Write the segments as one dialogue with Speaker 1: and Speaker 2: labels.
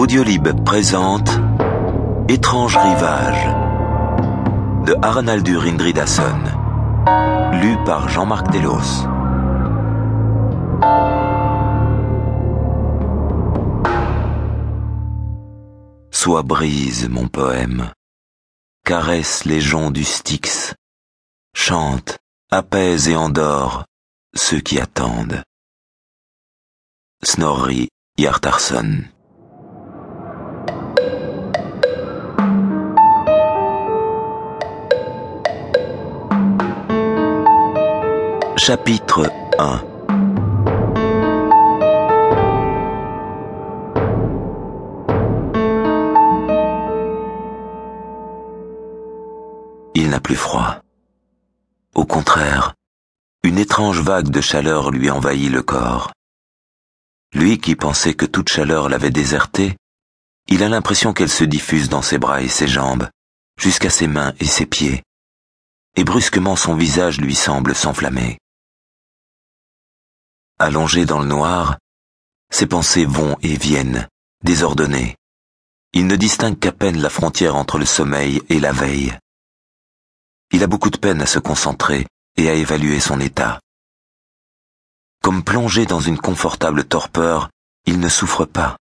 Speaker 1: Audiolib présente Étrange rivage de Arnaldur Indridason, lu par Jean-Marc Delos. Sois brise, mon poème, caresse les joncs du Styx, chante, apaise et endort ceux qui attendent. Snorri Hjartarson Chapitre 1 Il n'a plus froid. Au contraire, une étrange vague de chaleur lui envahit le corps. Lui qui pensait que toute chaleur l'avait déserté, il a l'impression qu'elle se diffuse dans ses bras et ses jambes, jusqu'à ses mains et ses pieds, et brusquement son visage lui semble s'enflammer. Allongé dans le noir, ses pensées vont et viennent, désordonnées. Il ne distingue qu'à peine la frontière entre le sommeil et la veille. Il a beaucoup de peine à se concentrer et à évaluer son état. Comme plongé dans une confortable torpeur, il ne souffre pas.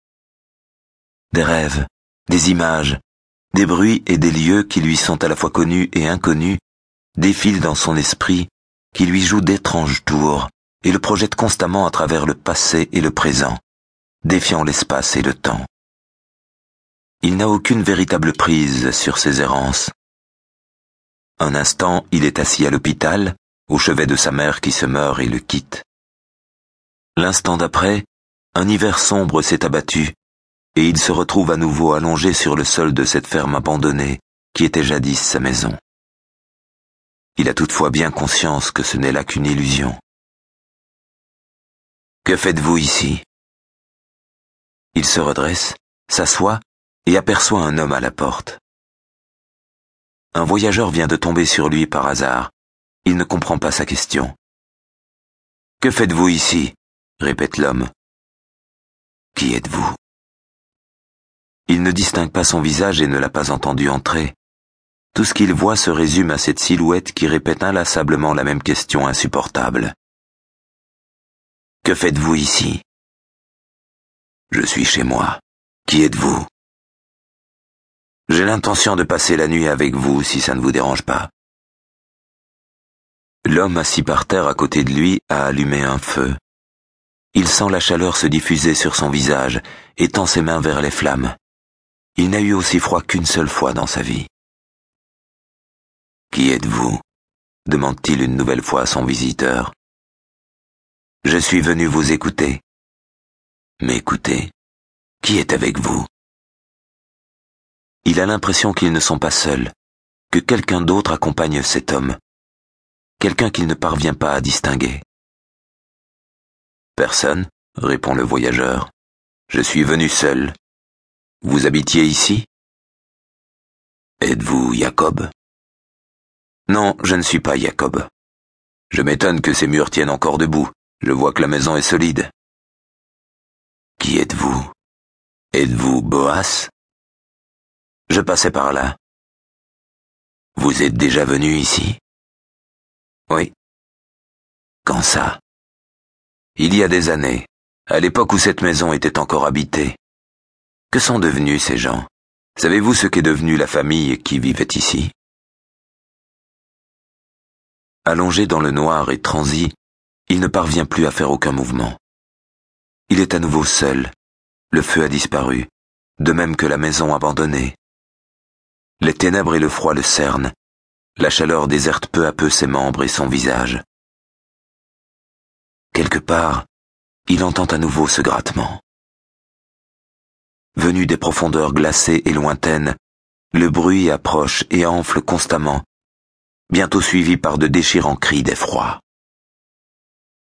Speaker 1: Des rêves, des images, des bruits et des lieux qui lui sont à la fois connus et inconnus défilent dans son esprit, qui lui joue d'étranges tours et le projette constamment à travers le passé et le présent, défiant l'espace et le temps. Il n'a aucune véritable prise sur ses errances. Un instant, il est assis à l'hôpital, au chevet de sa mère qui se meurt et le quitte. L'instant d'après, un hiver sombre s'est abattu, et il se retrouve à nouveau allongé sur le sol de cette ferme abandonnée qui était jadis sa maison. Il a toutefois bien conscience que ce n'est là qu'une illusion. Que faites-vous ici? Il se redresse, s'assoit et aperçoit un homme à la porte. Un voyageur vient de tomber sur lui par hasard. Il ne comprend pas sa question. Que faites-vous ici? répète l'homme. Qui êtes-vous? Il ne distingue pas son visage et ne l'a pas entendu entrer. Tout ce qu'il voit se résume à cette silhouette qui répète inlassablement la même question insupportable. Que faites-vous ici? Je suis chez moi. Qui êtes-vous? J'ai l'intention de passer la nuit avec vous si ça ne vous dérange pas. L'homme assis par terre à côté de lui a allumé un feu. Il sent la chaleur se diffuser sur son visage et tend ses mains vers les flammes. Il n'a eu aussi froid qu'une seule fois dans sa vie. Qui êtes-vous? demande-t-il une nouvelle fois à son visiteur. Je suis venu vous écouter. Mais écoutez, qui est avec vous? Il a l'impression qu'ils ne sont pas seuls, que quelqu'un d'autre accompagne cet homme, quelqu'un qu'il ne parvient pas à distinguer. Personne, répond le voyageur. Je suis venu seul. Vous habitiez ici? Êtes-vous Jacob? Non, je ne suis pas Jacob. Je m'étonne que ces murs tiennent encore debout. Je vois que la maison est solide. Qui êtes-vous? Êtes-vous Boas? Je passais par là. Vous êtes déjà venu ici? Oui. Quand ça? Il y a des années, à l'époque où cette maison était encore habitée. Que sont devenus ces gens? Savez-vous ce qu'est devenue la famille qui vivait ici? Allongé dans le noir et transi, il ne parvient plus à faire aucun mouvement. Il est à nouveau seul. Le feu a disparu, de même que la maison abandonnée. Les ténèbres et le froid le cernent. La chaleur déserte peu à peu ses membres et son visage. Quelque part, il entend à nouveau ce grattement. Venu des profondeurs glacées et lointaines, le bruit approche et enfle constamment, bientôt suivi par de déchirants cris d'effroi.